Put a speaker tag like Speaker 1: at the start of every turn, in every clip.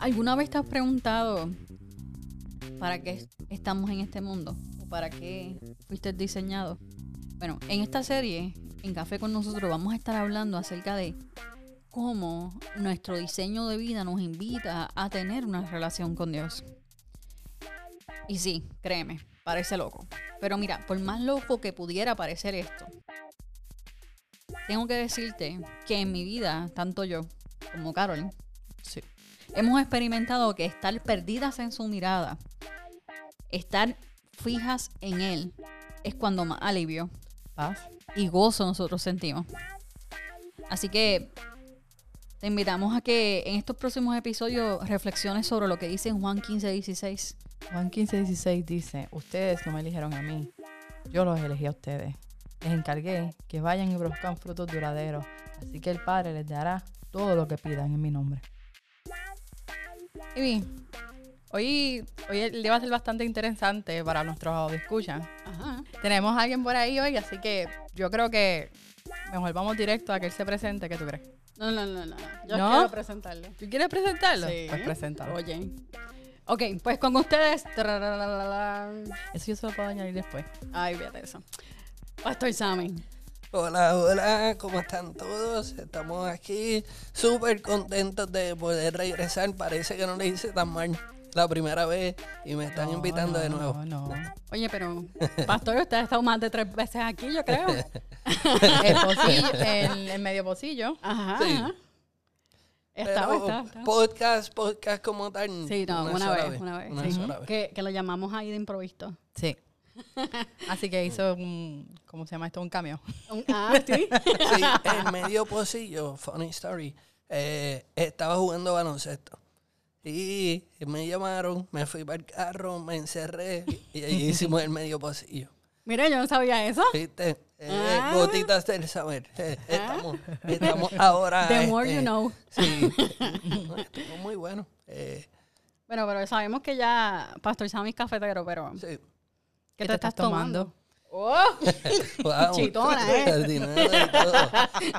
Speaker 1: ¿Alguna vez te has preguntado para qué estamos en este mundo? ¿O para qué fuiste diseñado? Bueno, en esta serie, en Café con nosotros, vamos a estar hablando acerca de cómo nuestro diseño de vida nos invita a tener una relación con Dios. Y sí, créeme, parece loco. Pero mira, por más loco que pudiera parecer esto, tengo que decirte que en mi vida, tanto yo como Carol, sí, hemos experimentado que estar perdidas en su mirada, estar fijas en Él, es cuando más alivio, paz y gozo nosotros sentimos. Así que te invitamos a que en estos próximos episodios reflexiones sobre lo que dice Juan 15, 16.
Speaker 2: Juan 15, 16 dice, ustedes no me eligieron a mí, yo los elegí a ustedes. Les encargué que vayan y produzcan frutos duraderos, así que el Padre les dará todo lo que pidan en mi nombre.
Speaker 3: Y hoy, hoy el día va a ser bastante interesante para nuestros escuchan. Tenemos a alguien por ahí hoy, así que yo creo que mejor vamos directo a que él se presente. ¿Qué tú crees?
Speaker 1: No, no, no, no. Yo quiero presentarlo.
Speaker 3: ¿Tú quieres presentarlo?
Speaker 1: Sí.
Speaker 3: Pues preséntalo.
Speaker 1: Oye. Ok, pues con ustedes.
Speaker 3: Eso yo se lo puedo añadir después.
Speaker 1: Ay, fíjate eso. Pastor Sammy.
Speaker 4: Hola, hola, ¿cómo están todos? Estamos aquí súper contentos de poder regresar. Parece que no le hice tan mal la primera vez y me están invitando de nuevo.
Speaker 3: No, no.
Speaker 1: Oye, pero, Pastor, usted ha estado más de tres veces aquí, yo creo.
Speaker 3: el pocillo, el, el, medio pocillo.
Speaker 1: Ajá.
Speaker 4: Sí.
Speaker 1: ajá. Estaba, estaba.
Speaker 4: Podcast, podcast como tal.
Speaker 1: Sí, no, una,
Speaker 4: sola
Speaker 1: vez, una vez.
Speaker 4: Una
Speaker 1: sí.
Speaker 4: sola vez.
Speaker 1: Que, que lo llamamos ahí de improviso.
Speaker 3: Sí. Así que hizo un, ¿cómo se llama esto? Un cambio.
Speaker 1: Un- Ah, sí.
Speaker 4: Sí, el medio pocillo, funny story, eh, estaba jugando baloncesto. Y me llamaron, me fui para el carro, me encerré y ahí hicimos el medio pocillo.
Speaker 1: Mira, yo no sabía eso.
Speaker 4: ¿Viste? Eh,
Speaker 1: Ah.
Speaker 4: Gotitas del saber. Eh, estamos, estamos ahora.
Speaker 1: The more
Speaker 4: este,
Speaker 1: you know.
Speaker 4: Sí. No, estuvo muy bueno. Eh,
Speaker 1: Bueno, pero sabemos que ya Pastor Sammy es cafetero, pero
Speaker 4: sí.
Speaker 1: ¿Qué te, estás tomando? ¡Oh!
Speaker 4: Wow.
Speaker 1: Chitona, ¿eh?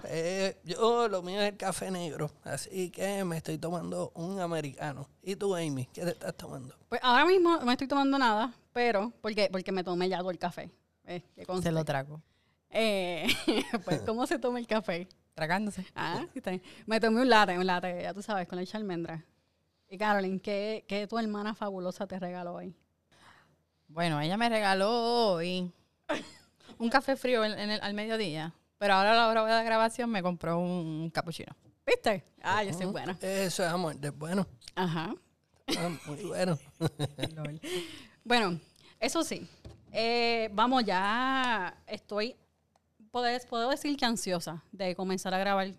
Speaker 4: Eh, yo lo mío es el café negro, así que me estoy tomando un americano. ¿Y tú, Amy, qué te estás tomando?
Speaker 1: Pues ahora mismo no me estoy tomando nada, pero porque, porque me tomé ya todo el café. Eh.
Speaker 3: Se lo trago.
Speaker 1: Eh, pues, ¿cómo se toma el café?
Speaker 3: Tragándose.
Speaker 1: Ah, sí está bien. Me tomé un latte, un latte, ya tú sabes, con leche almendra. Y Carolyn, ¿qué, ¿qué tu hermana fabulosa te regaló hoy?
Speaker 3: Bueno, ella me regaló hoy un café frío en- en el- al mediodía. Pero ahora a la hora de la grabación me compró un cappuccino.
Speaker 1: ¿Viste? Ah, yo soy buena.
Speaker 4: Eso es amor, es bueno.
Speaker 1: Ajá.
Speaker 4: Ah, muy bueno.
Speaker 1: Bueno, eso sí. eh, vamos, ya estoy, puedo, puedo decir que ansiosa de comenzar a grabar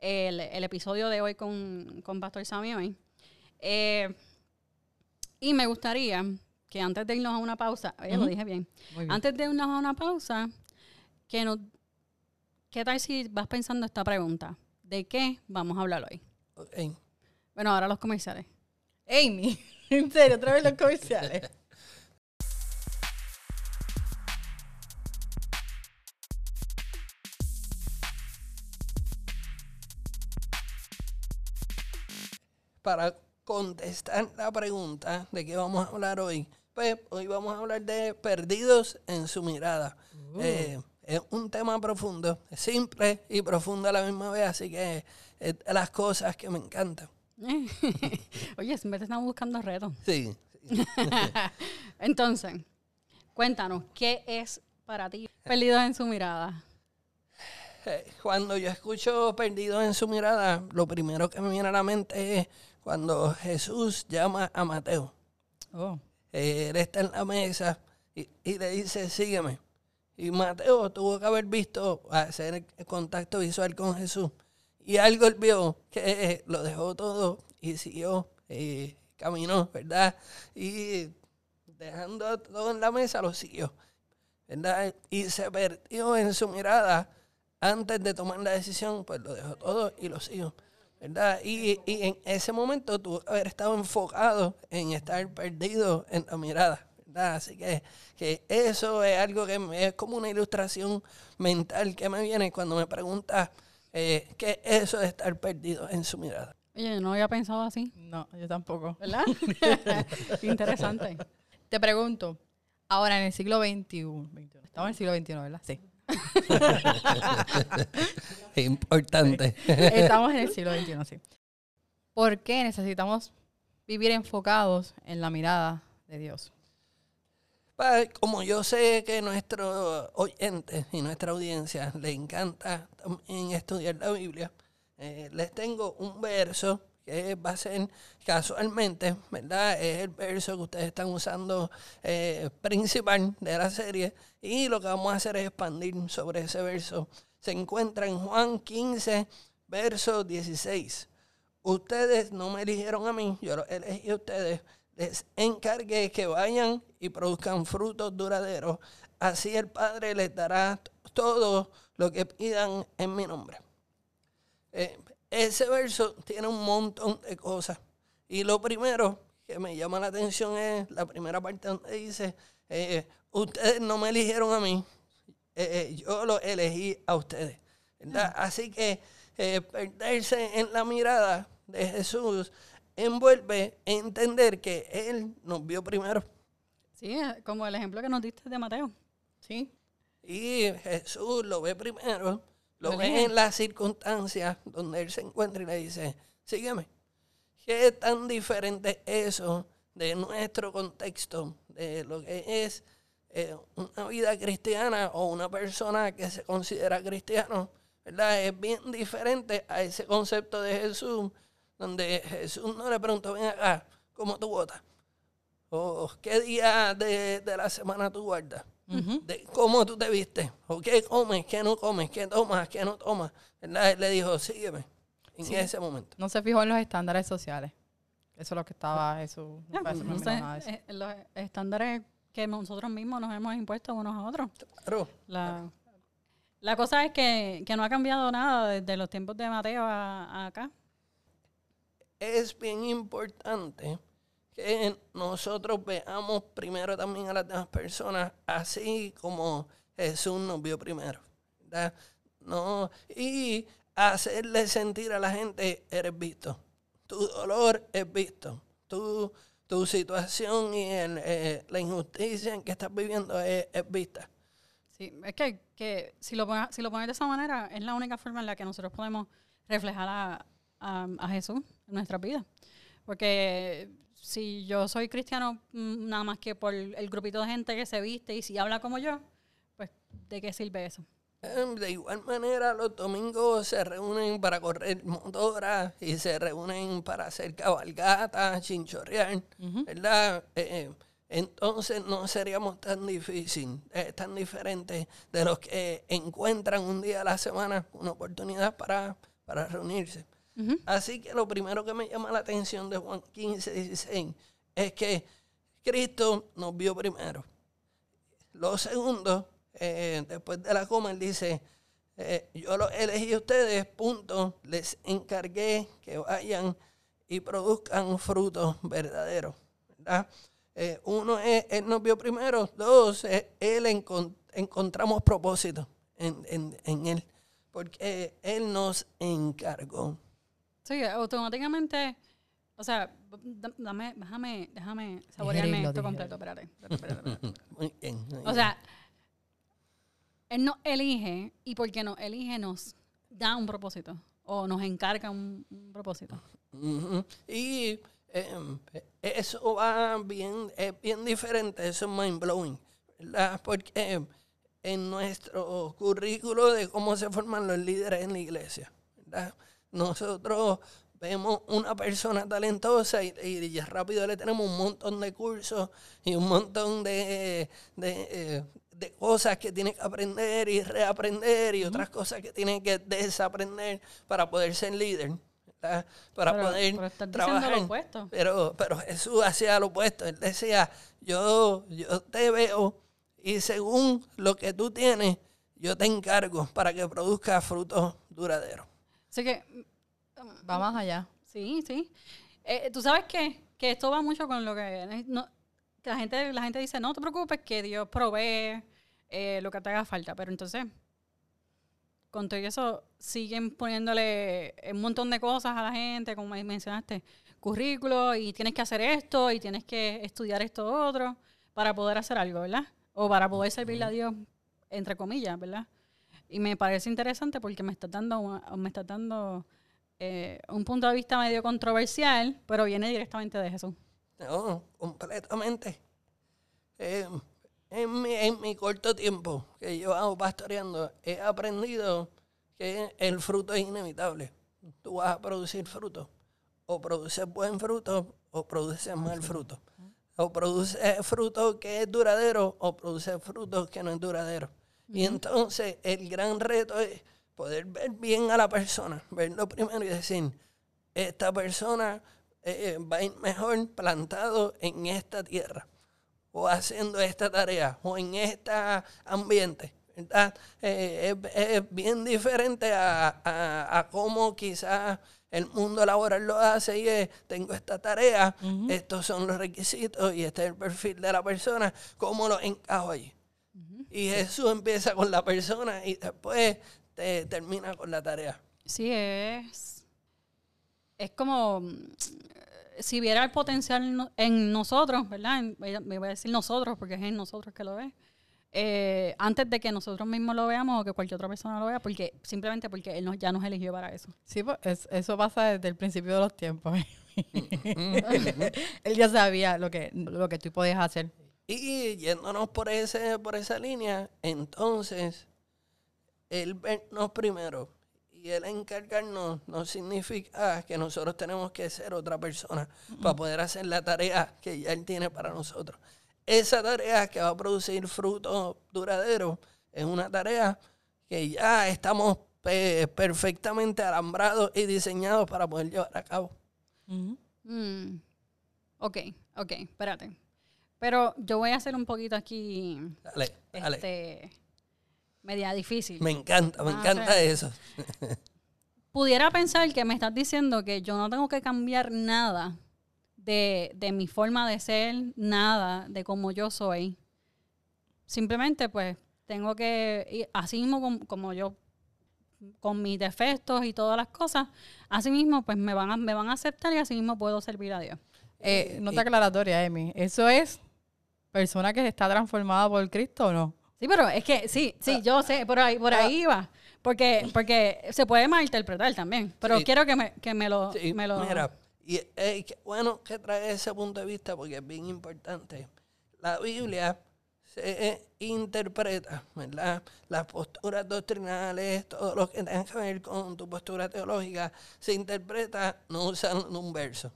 Speaker 1: el, el episodio de hoy con, con Pastor Sammy hoy. Eh, y me gustaría que antes de irnos a una pausa, oye, lo dije bien, antes de irnos a una pausa, que nos, ¿qué tal si vas pensando esta pregunta? ¿De qué vamos a hablar hoy? Bueno, ahora los comerciales.
Speaker 3: Amy, en serio, otra vez los comerciales.
Speaker 4: Para contestar la pregunta de qué vamos a hablar hoy, pues hoy vamos a hablar de perdidos en su mirada. Eh, es un tema profundo, simple y profundo a la misma vez, así que es de las cosas que me encantan.
Speaker 1: Oye, siempre te estamos buscando retos.
Speaker 4: Sí. sí.
Speaker 1: Entonces, cuéntanos, ¿qué es para ti Perdidos en su mirada?
Speaker 4: Eh, Cuando yo escucho perdidos en su mirada, lo primero que me viene a la mente es cuando Jesús llama a Mateo.
Speaker 3: Oh.
Speaker 4: Eh, él está en la mesa y, y le dice, sígueme. Y Mateo tuvo que haber visto, hacer contacto visual con Jesús. Y algo él vio que eh, lo dejó todo y siguió, eh, caminó, ¿verdad? Y dejando todo en la mesa, lo siguió, ¿verdad? Y se perdió en su mirada antes de tomar la decisión, pues lo dejó todo y lo siguió. ¿Verdad? Y, y en ese momento que haber estado enfocado en estar perdido en la mirada, ¿verdad? Así que, que eso es algo que me- es como una ilustración mental que me viene cuando me preguntas eh, qué es eso de estar perdido en su mirada.
Speaker 1: Oye, yo no había pensado así.
Speaker 3: No, yo tampoco.
Speaker 1: ¿Verdad? Interesante.
Speaker 3: Te pregunto, ahora en el siglo XXI, estamos en el siglo XXI, ¿verdad? Sí.
Speaker 4: Es importante.
Speaker 3: Estamos en el siglo XXI, sí. ¿Por qué necesitamos vivir enfocados en la mirada de Dios?
Speaker 4: Como yo sé que nuestros oyentes y nuestra audiencia le encanta también estudiar la Biblia, eh, les tengo un verso que va a ser casualmente, ¿verdad? Es el verso que ustedes están usando eh, principal de la serie y lo que vamos a hacer es expandir sobre ese verso. Se encuentra en Juan 15, verso 16. Ustedes no me eligieron a mí, yo los elegí a ustedes. Les encargué que vayan y produzcan frutos duraderos. Así el Padre les dará todo lo que pidan en mi nombre. Eh, ese verso tiene un montón de cosas. Y lo primero que me llama la atención es la primera parte donde dice, eh, ustedes no me eligieron a mí, eh, eh, yo lo elegí a ustedes. ¿verdad? Así que eh, perderse en la mirada de Jesús envuelve entender que Él nos vio primero.
Speaker 1: Sí, como el ejemplo que nos diste de Mateo.
Speaker 3: Sí.
Speaker 4: Y Jesús lo ve primero, lo ve en las circunstancias donde Él se encuentra y le dice, sígueme. ¿Qué tan diferente es eso de nuestro contexto, de lo que es eh, una vida cristiana o una persona que se considera cristiano? ¿verdad? Es bien diferente a ese concepto de Jesús, donde Jesús no le preguntó, ven acá, ¿cómo tú votas? ¿O qué día de, de la semana tú guardas? de cómo tú te vistes, o qué comes, qué no comes, qué tomas, qué no tomas. ¿verdad? Él le dijo, sígueme en ese momento.
Speaker 3: No se fijó en los estándares sociales. Eso es lo que estaba Jesús. No parece
Speaker 1: no sé,
Speaker 3: miró nada de eso.
Speaker 1: eh, los estándares que nosotros mismos nos hemos impuesto unos a otros.
Speaker 4: Claro,
Speaker 1: La, la cosa es que, que no ha cambiado nada desde los tiempos de Mateo a, a acá.
Speaker 4: es bien importante que nosotros veamos primero también a las demás personas, así como Jesús nos vio primero. ¿verdad? No, y hacerle sentir a la gente, eres visto. Tu dolor es visto. Tu, tu situación y el, eh, la injusticia en que estás viviendo es, es vista.
Speaker 1: Sí, es que, que si, lo pone- si lo pones de esa manera, es la única forma en la que nosotros podemos reflejar a, a, a Jesús en nuestra vida. Porque si yo soy cristiano mm, nada más que por el grupito de gente que se viste y si habla como yo, pues ¿de qué sirve eso?
Speaker 4: Em, De igual manera, los domingos se reúnen para correr motoras y se reúnen para hacer cabalgatas, chinchorrear, ¿verdad? Eh, eh, entonces no seríamos tan difícil, eh, tan diferentes de los que encuentran un día a la semana una oportunidad para, para reunirse. Así que lo primero que me llama la atención de Juan 15, 16 es que Cristo nos vio primero. Lo segundo, eh, después de la coma, él dice, eh, yo los elegí a ustedes, punto, les encargué que vayan y produzcan frutos verdaderos. ¿verdad? Eh, uno es, él nos vio primero, dos, es, él encon- encontramos propósito en, en- en él, porque él nos encargó.
Speaker 1: Sí, automáticamente, o sea, dame, déjame, déjame saborearme esto completo, espérate. espérate, espérate, espérate.
Speaker 4: Muy bien. muy
Speaker 1: O
Speaker 4: bien.
Speaker 1: sea, Él nos elige y porque nos elige nos da un propósito o nos encarga un, propósito.
Speaker 4: Y em, eso va bien, es bien diferente, eso es mind blowing, ¿verdad? Porque en nuestro currículo de cómo se forman los líderes en la iglesia, ¿verdad? Nosotros vemos una persona talentosa y, y ya rápido le tenemos un montón de cursos y un montón de, de, eh, de cosas que tiene que aprender y reaprender y otras cosas que tiene que desaprender para poder ser líder. ¿verdad? Para
Speaker 1: Pero-
Speaker 4: poder
Speaker 1: pero estás
Speaker 4: trabajar.
Speaker 1: lo opuesto.
Speaker 4: Pero, pero Jesús hacía lo opuesto. Él decía, yo, yo te veo y según lo que tú tienes, yo te encargo para que produzca frutos duraderos.
Speaker 1: Así que,
Speaker 3: Va más allá.
Speaker 1: sí, sí. Eh, Tú sabes qué? que esto va mucho con lo que, no- que la, gente, la gente dice, no te preocupes, que Dios provee eh, lo que te haga falta. Pero entonces, con todo eso siguen poniéndole un montón de cosas a la gente, como mencionaste, currículo y tienes que hacer esto y tienes que estudiar esto otro para poder hacer algo, ¿verdad? O para poder servirle a Dios, entre comillas, ¿verdad? Y me parece interesante porque me está dando, me está dando eh, un punto de vista medio controversial, pero viene directamente de Jesús.
Speaker 4: No, completamente. Eh, en, mi, en mi corto tiempo que yo hago pastoreando, he aprendido que el fruto es inevitable. Tú vas a producir fruto. O produces buen fruto o produces mal fruto. O produces fruto que es duradero o produces fruto que no es duradero. Y entonces el gran reto es poder ver bien a la persona, verlo primero y decir, esta persona eh, va a ir mejor plantado en esta tierra o haciendo esta tarea o en este ambiente. Eh, es, bien diferente a, a, cómo quizás el mundo laboral lo hace y es, tengo esta tarea, estos son los requisitos y este es el perfil de la persona, ¿cómo lo encajo allí? Y Jesús empieza con la persona y después te termina con la tarea.
Speaker 1: Sí, es, es como si viera el potencial en nosotros, ¿verdad? me voy a decir nosotros porque es en nosotros que lo ve. Eh, antes de que nosotros mismos lo veamos o que cualquier otra persona lo vea, porque simplemente porque él nos, ya nos eligió para eso.
Speaker 3: Sí, pues eso pasa desde el principio de los tiempos. él ya sabía lo que, lo que tú podías hacer.
Speaker 4: Y yéndonos por, ese, por esa línea, entonces, él vernos primero y el encargarnos no significa que nosotros tenemos que ser otra persona para poder hacer la tarea que ya Él tiene para nosotros. Esa tarea que va a producir frutos duraderos es una tarea que ya estamos perfectamente alambrados y diseñados para poder llevar a cabo.
Speaker 1: Mm. Ok, ok, espérate. Pero yo voy a hacer un poquito aquí.
Speaker 4: Dale, dale.
Speaker 1: Media difícil.
Speaker 4: Me encanta, me ah, encanta eso.
Speaker 1: pudiera pensar que me estás diciendo que yo no tengo que cambiar nada de, mi forma de ser, nada de cómo yo soy. Simplemente pues tengo que, así mismo como, yo, con mis defectos y todas las cosas, así mismo pues me van a, me van a aceptar y así mismo puedo servir a Dios.
Speaker 3: Eh, nota aclaratoria, Emi. ¿Eso es persona que está transformada por Cristo o no?
Speaker 1: Sí, pero es que sí, sí, ah. yo sé, por ahí, por ahí ah. va. Porque, porque se puede malinterpretar también. Pero quiero que me, que me lo, me lo.
Speaker 4: Mira, y bueno que trae ese punto de vista porque es bien importante. La Biblia se interpreta, ¿verdad? Las posturas doctrinales, todo lo que tenga que ver con tu postura teológica, se interpreta no usando un verso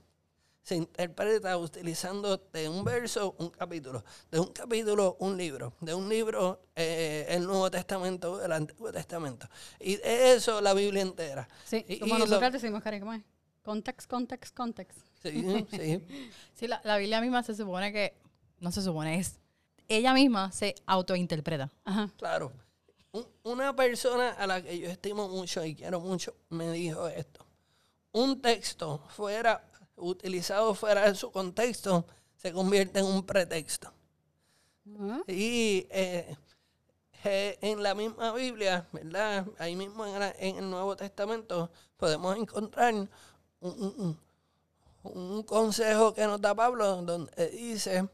Speaker 4: se interpreta utilizando de un verso un capítulo, de un capítulo un libro, de un libro eh, el Nuevo Testamento, el Antiguo Testamento. Y de eso la Biblia entera.
Speaker 1: Sí, como nosotros decimos, Karen, ¿cómo es? Context, context, context.
Speaker 4: Sí, sí.
Speaker 3: sí, la, la, Biblia misma se supone que, no se supone, es, ella misma se autointerpreta.
Speaker 4: Ajá. Claro. una persona a la que yo estimo mucho y quiero mucho me dijo esto. Un texto fuera utilizado fuera de su contexto, se convierte en un pretexto. Y eh, en la misma Biblia, ¿verdad? Ahí mismo en, el Nuevo Testamento podemos encontrar un, consejo que nos da Pablo donde dice,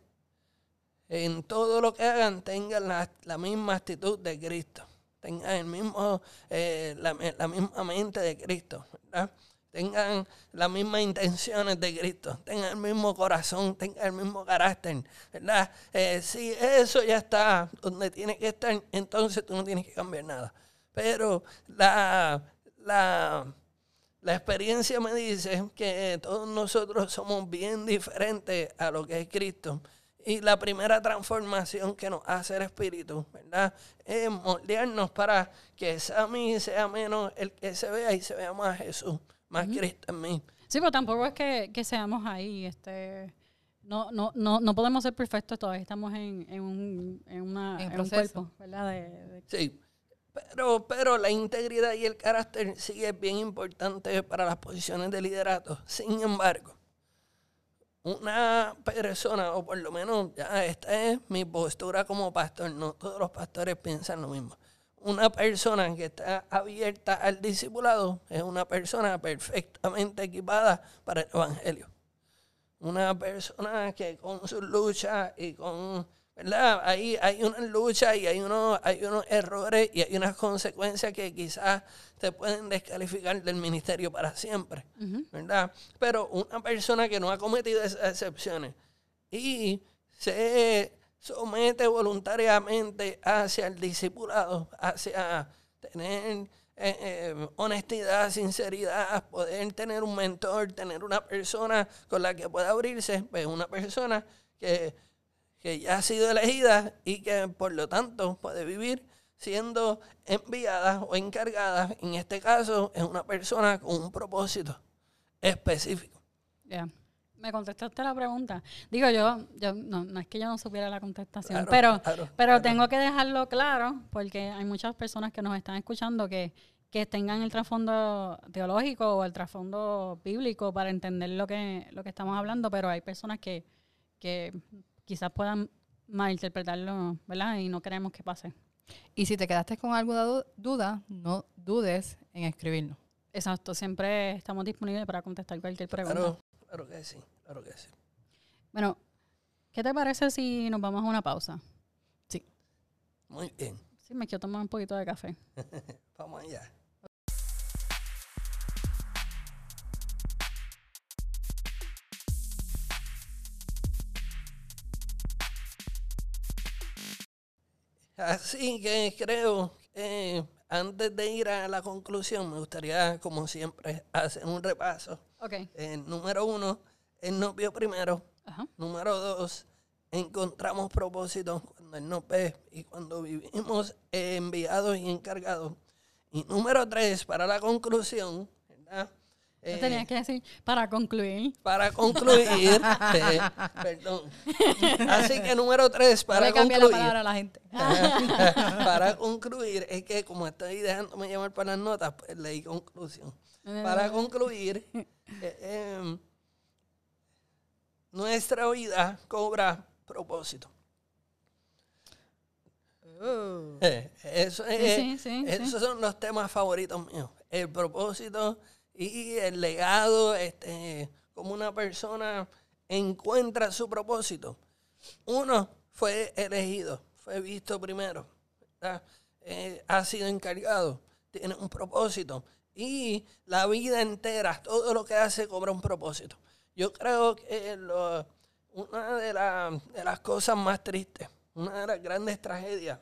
Speaker 4: en todo lo que hagan tengan la, misma actitud de Cristo, tengan el mismo, eh, la, la misma mente de Cristo, ¿verdad? Tengan las mismas intenciones de Cristo, tengan el mismo corazón, tengan el mismo carácter, ¿verdad? Eh, si eso ya está donde tiene que estar, entonces tú no tienes que cambiar nada. Pero la, la, la experiencia me dice que todos nosotros somos bien diferentes a lo que es Cristo. Y la primera transformación que nos hace el Espíritu, ¿verdad? Es moldearnos para que mí sea menos el que se vea y se vea más Jesús más Cristo en mí.
Speaker 1: Sí, pero tampoco es que, seamos ahí, este, no, no, no, no podemos ser perfectos todavía, estamos en, en, un, en, una, en, un cuerpo, ¿verdad?
Speaker 4: Sí, pero, pero la integridad y el carácter sigue bien importante para las posiciones de liderato. Sin embargo, una persona, o por lo menos ya esta es mi postura como pastor, no todos los pastores piensan lo mismo. Una persona que está abierta al discipulado es una persona perfectamente equipada para el Evangelio. Una persona que con su lucha y con, ¿verdad? Ahí hay una lucha y hay unos, hay unos errores y hay unas consecuencias que quizás te pueden descalificar del ministerio para siempre, ¿verdad? Pero una persona que no ha cometido esas excepciones y se somete voluntariamente hacia el discipulado, hacia tener eh, eh, honestidad, sinceridad, poder tener un mentor, tener una persona con la que pueda abrirse, pues una persona que, que ya ha sido elegida y que por lo tanto puede vivir siendo enviada o encargada, en este caso es una persona con un propósito específico.
Speaker 1: Me contestaste la pregunta. Digo, yo, yo no, no es que yo no supiera la contestación, pero, pero tengo que dejarlo claro porque hay muchas personas que nos están escuchando que, que tengan el trasfondo teológico o el trasfondo bíblico para entender lo que, lo que estamos hablando, pero hay personas que, que quizás puedan malinterpretarlo, ¿verdad? Y no queremos que pase.
Speaker 3: Y si te quedaste con alguna duda, no dudes en escribirnos.
Speaker 1: Exacto, siempre estamos disponibles para contestar cualquier pregunta.
Speaker 4: Claro que sí, claro que sí.
Speaker 1: Bueno, ¿qué te parece si nos vamos a una pausa?
Speaker 3: Sí.
Speaker 4: Muy bien.
Speaker 1: Sí, me quiero tomar un poquito de café.
Speaker 4: vamos allá. Así que creo que antes de ir a la conclusión, me gustaría, como siempre, hacer un repaso
Speaker 1: Okay.
Speaker 4: Eh, número uno, Él nos vio primero. Número dos, encontramos propósito cuando Él nos ve y cuando vivimos enviados y encargados. Y número tres, para la conclusión, ¿verdad?
Speaker 1: Eh, tenía que decir para concluir.
Speaker 4: Para concluir, eh, perdón. Así que número tres, para concluir. La
Speaker 1: palabra a la gente.
Speaker 4: para concluir, es que como estoy dejándome llevar para las notas, pues leí conclusión. Para concluir, eh, em, nuestra vida cobra propósito. Oh. Eh, eso esos son los temas favoritos míos. El propósito y el legado, este, como una persona encuentra su propósito. Uno fue elegido, fue visto primero, eh, ha sido encargado, tiene un propósito y la vida entera, todo lo que hace cobra un propósito. Yo creo que una de, de las cosas más tristes, una de las grandes tragedias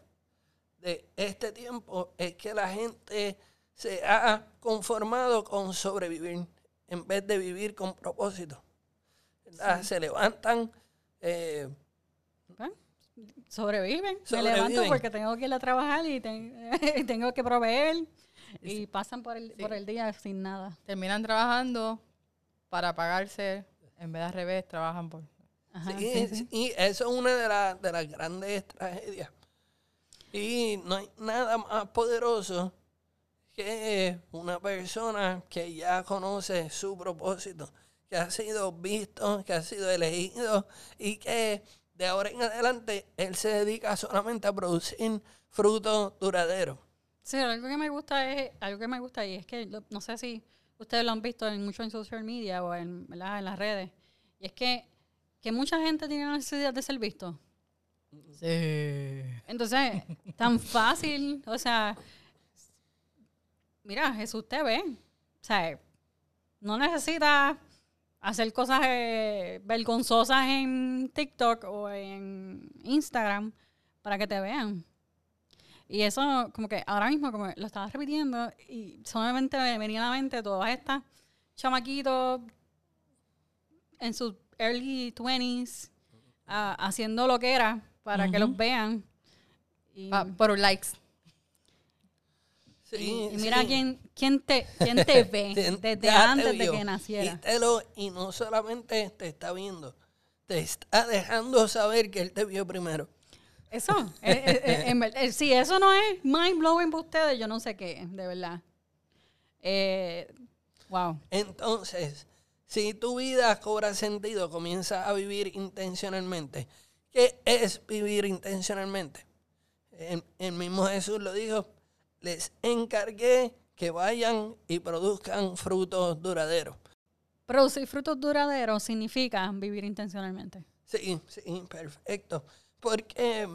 Speaker 4: de este tiempo es que la gente se ha conformado con sobrevivir en vez de vivir con propósito. Se levantan. Eh,
Speaker 1: sobreviven. Me levanto porque tengo que ir a trabajar y tengo que proveer. Y pasan por el, por el día sin nada.
Speaker 3: Terminan trabajando para pagarse, en vez de al revés, trabajan por...
Speaker 4: sí, y eso es una de, de las grandes tragedias. Y no hay nada más poderoso que una persona que ya conoce su propósito, que ha sido visto, que ha sido elegido y que de ahora en adelante él se dedica solamente a producir frutos duraderos.
Speaker 1: Sí, algo que me gusta es, algo que me gusta y es que no sé si ustedes lo han visto en, mucho en social media o en, en las redes, y es que, que mucha gente tiene la necesidad de ser visto.
Speaker 3: Sí.
Speaker 1: Entonces, tan fácil, o sea, mira, Jesús te ve. O sea, no necesita hacer cosas eh, vergonzosas en TikTok o en Instagram para que te vean. Y eso, como que ahora mismo, como lo estaba repitiendo, y solamente me venía a la mente todas estas chamaquitos en sus early 20s ah, haciendo lo que era para que los vean.
Speaker 3: Y, ah, por likes.
Speaker 1: Y, mira quién, quién, te, quién te ve desde antes de que naciera.
Speaker 4: Y, y no solamente te está viendo, te está dejando saber que él te vio primero.
Speaker 1: Eso, eh, eh, eh, si eso no es mind blowing para ustedes, yo no sé qué, de verdad. wow.
Speaker 4: Entonces, si tu vida cobra sentido, comienza a vivir intencionalmente. ¿Qué es vivir intencionalmente? El, mismo Jesús lo dijo, les encargué que vayan y produzcan frutos duraderos.
Speaker 1: Producir frutos duraderos significa vivir intencionalmente.
Speaker 4: Sí, sí, perfecto. Porque,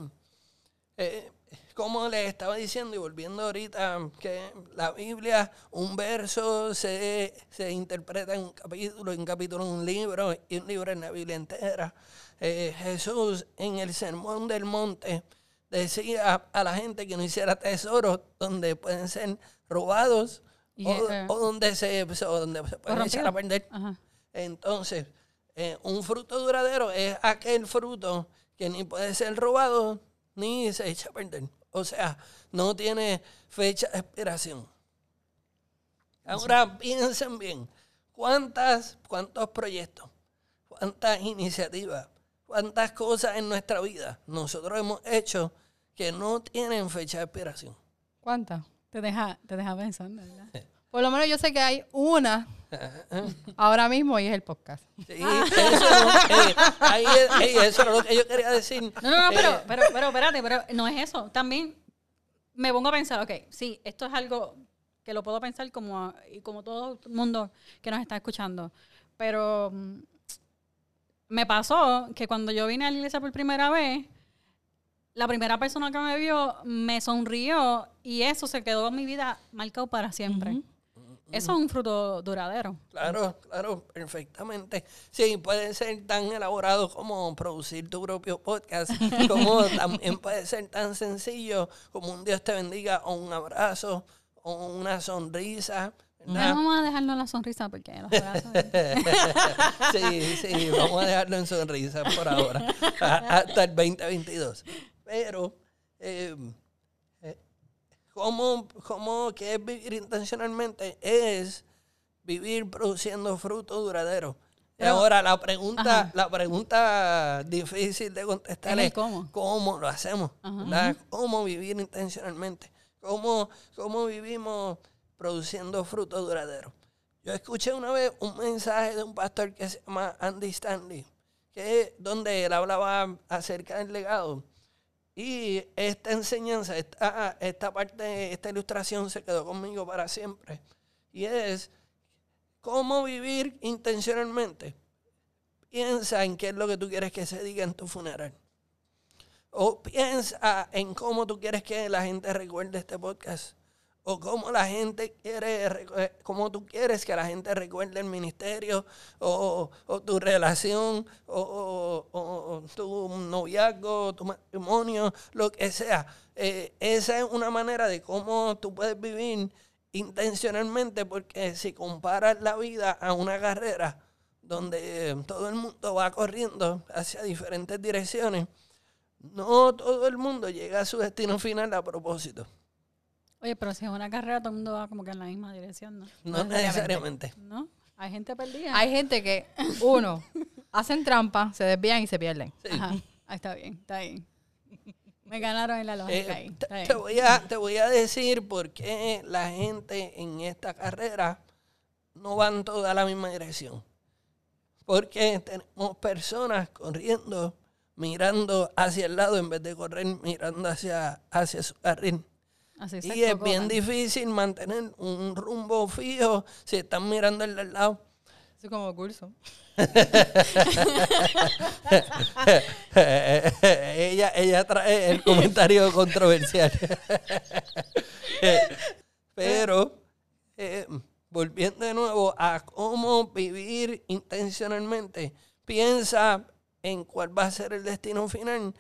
Speaker 4: eh, como les estaba diciendo y volviendo ahorita, que la Biblia, un verso se, se interpreta en un capítulo, en un capítulo en un libro y un libro en la Biblia entera. Eh, Jesús en el Sermón del Monte decía a la gente que no hiciera tesoros donde pueden ser robados
Speaker 1: Y,
Speaker 4: o,
Speaker 1: eh,
Speaker 4: o donde se, o donde se pueden echar a perder.
Speaker 1: Ajá.
Speaker 4: Entonces, eh, un fruto duradero es aquel fruto que ni puede ser robado ni se echa a perder. O sea, no tiene fecha de expiración. Ahora piensen bien, ¿cuántas, cuántos proyectos, cuántas iniciativas, cuántas cosas en nuestra vida nosotros hemos hecho que no tienen fecha de expiración?
Speaker 3: ¿Cuántas?
Speaker 1: Te deja, te deja pensando, ¿verdad?
Speaker 3: Por lo menos yo sé que hay una ahora mismo y es el podcast.
Speaker 4: Sí, eso, eh, ahí es- ahí eso era lo que yo quería decir.
Speaker 1: No, no, no, pero,
Speaker 4: Eh,
Speaker 1: pero, pero espérate, pero no es eso. También me pongo a pensar, ok, sí, esto es algo que lo puedo pensar como, y como todo el mundo que nos está escuchando. Pero mm, me pasó que cuando yo vine a la iglesia por primera vez, la primera persona que me vio me sonrió y eso se quedó en mi vida marcado para siempre.
Speaker 3: Ujú.
Speaker 1: Eso es un fruto duradero.
Speaker 4: Claro, claro, perfectamente. Sí, puede ser tan elaborado como producir tu propio podcast, como también puede ser tan sencillo como un Dios te bendiga o un abrazo o una sonrisa. ¿verdad?
Speaker 1: vamos a dejarnos la sonrisa porque los brazos-
Speaker 4: sí, sí, vamos a dejarlo en sonrisa por ahora, hasta el 2022. Pero, eh, eh, ¿cómo, cómo que es vivir intencionalmente? Es vivir produciendo fruto duradero. Y
Speaker 1: Pero-
Speaker 4: ahora la pregunta,
Speaker 1: Ajá.
Speaker 4: la pregunta difícil de contestar
Speaker 1: Es cómo.
Speaker 4: ¿cómo lo hacemos? ¿Cómo vivir intencionalmente? ¿Cómo, ¿Cómo vivimos produciendo fruto duradero? Yo escuché una vez un mensaje de un pastor que se llama Andy Stanley, que donde él hablaba acerca del legado. Y esta enseñanza, esta, esta parte, esta ilustración se quedó conmigo para siempre. Y es cómo vivir intencionalmente. Piensa en qué es lo que tú quieres que se diga en tu funeral. O piensa en cómo tú quieres que la gente recuerde este podcast. O cómo la gente quiere, recu- cómo tú quieres que la gente recuerde el ministerio, o, tu relación, o tu noviazgo, tu matrimonio, lo que sea. Eh, esa es una manera de cómo tú puedes vivir intencionalmente, porque si comparas la vida a una carrera donde todo el mundo va corriendo hacia diferentes direcciones, no todo el mundo llega a su destino final a propósito.
Speaker 1: Oye, pero si es una carrera, todo el mundo va como que en la misma dirección, ¿no?
Speaker 4: No necesariamente.
Speaker 1: ¿No? Hay gente perdida.
Speaker 3: Hay gente que, uno, hacen trampa, se desvían y se pierden.
Speaker 4: Sí.
Speaker 1: Ajá. Ah, está bien, está bien. Me ganaron en la lógica
Speaker 4: Eh,
Speaker 1: ahí.
Speaker 4: te,
Speaker 1: Está bien.
Speaker 4: te voy a, te voy a decir por qué la gente en esta carrera no van toda a la misma dirección. Porque tenemos personas corriendo, mirando hacia el lado en vez de correr mirando hacia, hacia su carril.
Speaker 1: Así
Speaker 4: Y es bien difícil mantener un rumbo fijo si están mirando el del lado.
Speaker 3: Es como curso.
Speaker 4: ella, ella trae el comentario controversial. Pero, eh, volviendo de nuevo a cómo vivir intencionalmente, piensa en cuál va a ser el destino final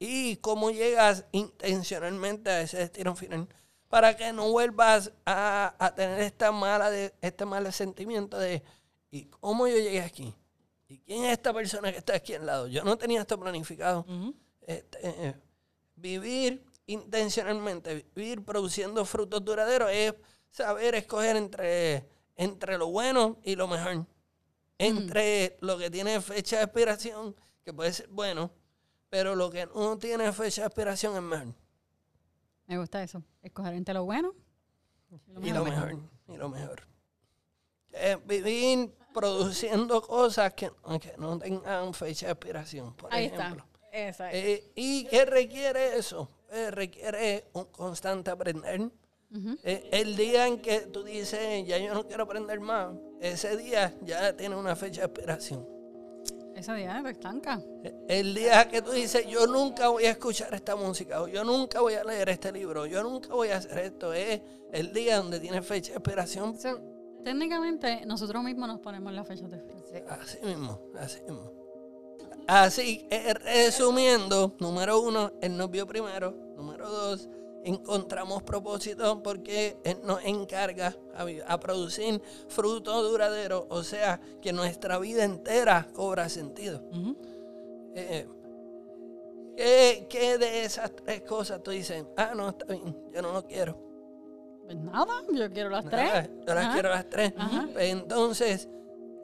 Speaker 4: y cómo llegas intencionalmente a ese destino final. Para que no vuelvas a, a tener esta mala de, este mal sentimiento de ¿y cómo yo llegué aquí? ¿Y quién es esta persona que está aquí al lado? Yo no tenía esto planificado. Este, eh, vivir intencionalmente, vivir produciendo frutos duraderos es saber escoger entre, entre lo bueno y lo mejor. Entre lo que tiene fecha de expiración, que puede ser bueno, pero lo que no tiene fecha de expiración es mejor.
Speaker 1: Me gusta eso. Escoger entre lo bueno
Speaker 4: Y lo mejor. Y lo mejor. Eh, vivir produciendo cosas que, que no tengan fecha de expiración, por
Speaker 1: Ahí
Speaker 4: ejemplo.
Speaker 1: está. Exacto.
Speaker 4: Eh, ¿Y qué requiere eso? Eh, requiere un constante aprender, el día en que tú dices, ya yo no quiero aprender más, ese día ya tiene una fecha de expiración.
Speaker 1: Ese día te estanca.
Speaker 4: Eh, El día que tú dices, yo nunca voy a escuchar esta música, o yo nunca voy a leer este libro, yo nunca voy a hacer esto, es el día donde tiene fecha de expiración.
Speaker 1: So, técnicamente, nosotros mismos nos ponemos la fecha de expiración.
Speaker 4: Así mismo, así mismo. Así, resumiendo, número uno, Él nos vio primero. Número dos, encontramos propósito porque Él nos encarga a, producir fruto duradero, o sea, que nuestra vida entera cobra sentido. Eh, ¿qué, qué de esas tres cosas tú dices? Ah, no, está bien, yo no lo quiero.
Speaker 1: Pues nada, yo quiero las
Speaker 4: Nada,
Speaker 1: tres.
Speaker 4: yo las
Speaker 1: Ajá.
Speaker 4: quiero las tres. Pues entonces,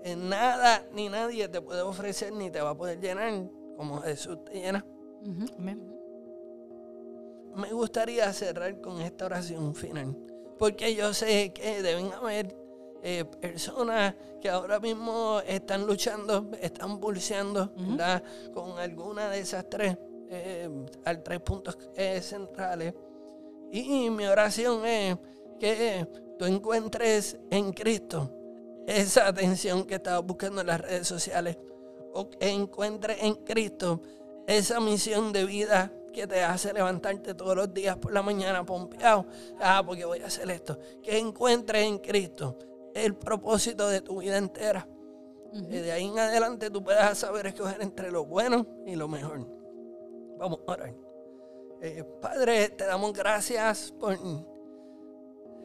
Speaker 4: en nada ni nadie te puede ofrecer ni te va a poder llenar como Jesús te llena.
Speaker 2: Amén.
Speaker 4: Me gustaría cerrar con esta oración final, porque yo sé que deben haber eh, personas que ahora mismo están luchando, están pulseando. Con alguna de esas tres, eh, al tres puntos eh, centrales. Y mi oración es que tú encuentres en Cristo esa atención que estabas buscando en las redes sociales. O que encuentres en Cristo esa misión de vida que te hace levantarte todos los días por la mañana pompeado. Ah, porque voy a hacer esto. Que encuentres en Cristo el propósito de tu vida entera. Y de ahí en adelante tú puedas saber escoger entre lo bueno y lo mejor. Vamos a orar. Eh, Padre, te damos gracias por.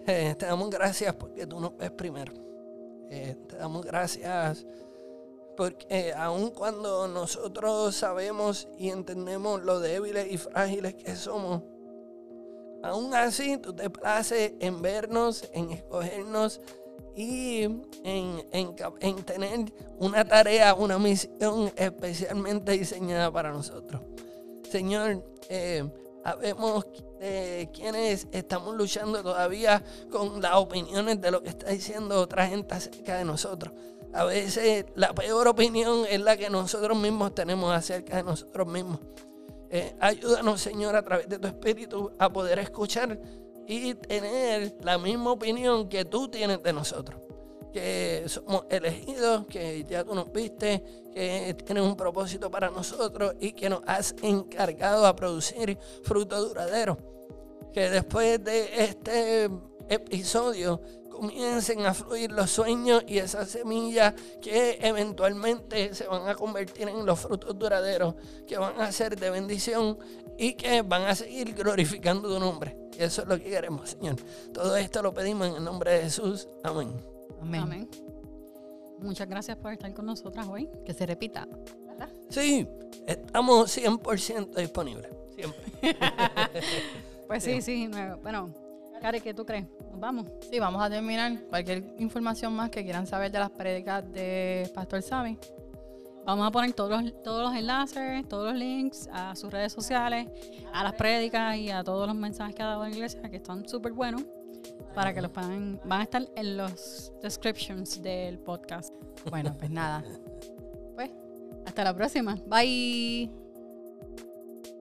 Speaker 4: eh, te damos gracias porque tú nos ves primero. Eh, te damos gracias porque aun cuando nosotros sabemos y entendemos lo débiles y frágiles que somos, aún así tú te places en vernos, en escogernos y en, en en tener una tarea, una misión especialmente diseñada para nosotros. Señor, eh, sabemos eh, quienes estamos luchando todavía con las opiniones de lo que está diciendo otra gente acerca de nosotros. A veces la peor opinión es la que nosotros mismos tenemos acerca de nosotros mismos. Eh, ayúdanos, Señor, a través de tu Espíritu a poder escuchar y tener la misma opinión que tú tienes de nosotros. Que somos elegidos, que ya tú nos viste, que tienes un propósito para nosotros y que nos has encargado a producir fruto duradero. Que después de este episodio comiencen a fluir los sueños y esas semillas que eventualmente se van a convertir en los frutos duraderos, que van a ser de bendición y que van a seguir glorificando tu nombre. Y eso es lo que queremos, Señor. Todo esto lo pedimos en el nombre de Jesús. Amén.
Speaker 2: Amén.
Speaker 1: Amén. Muchas gracias por estar con nosotras hoy.
Speaker 2: Que se repita.
Speaker 4: Sí, estamos 100% disponibles. Siempre.
Speaker 1: Pues sí, sí. Bueno, Cari, ¿qué tú crees? Nos vamos.
Speaker 2: Sí, vamos a terminar. Cualquier información más que quieran saber de las prédicas de Pastor Sammy.
Speaker 1: Vamos a poner todos los, todos los enlaces, todos los links a sus redes sociales, a las prédicas y a todos los mensajes que ha dado la iglesia, que están súper buenos, para que los puedan, van a estar en los descriptions del podcast.
Speaker 2: Bueno, pues nada.
Speaker 1: Hasta la próxima. Bye.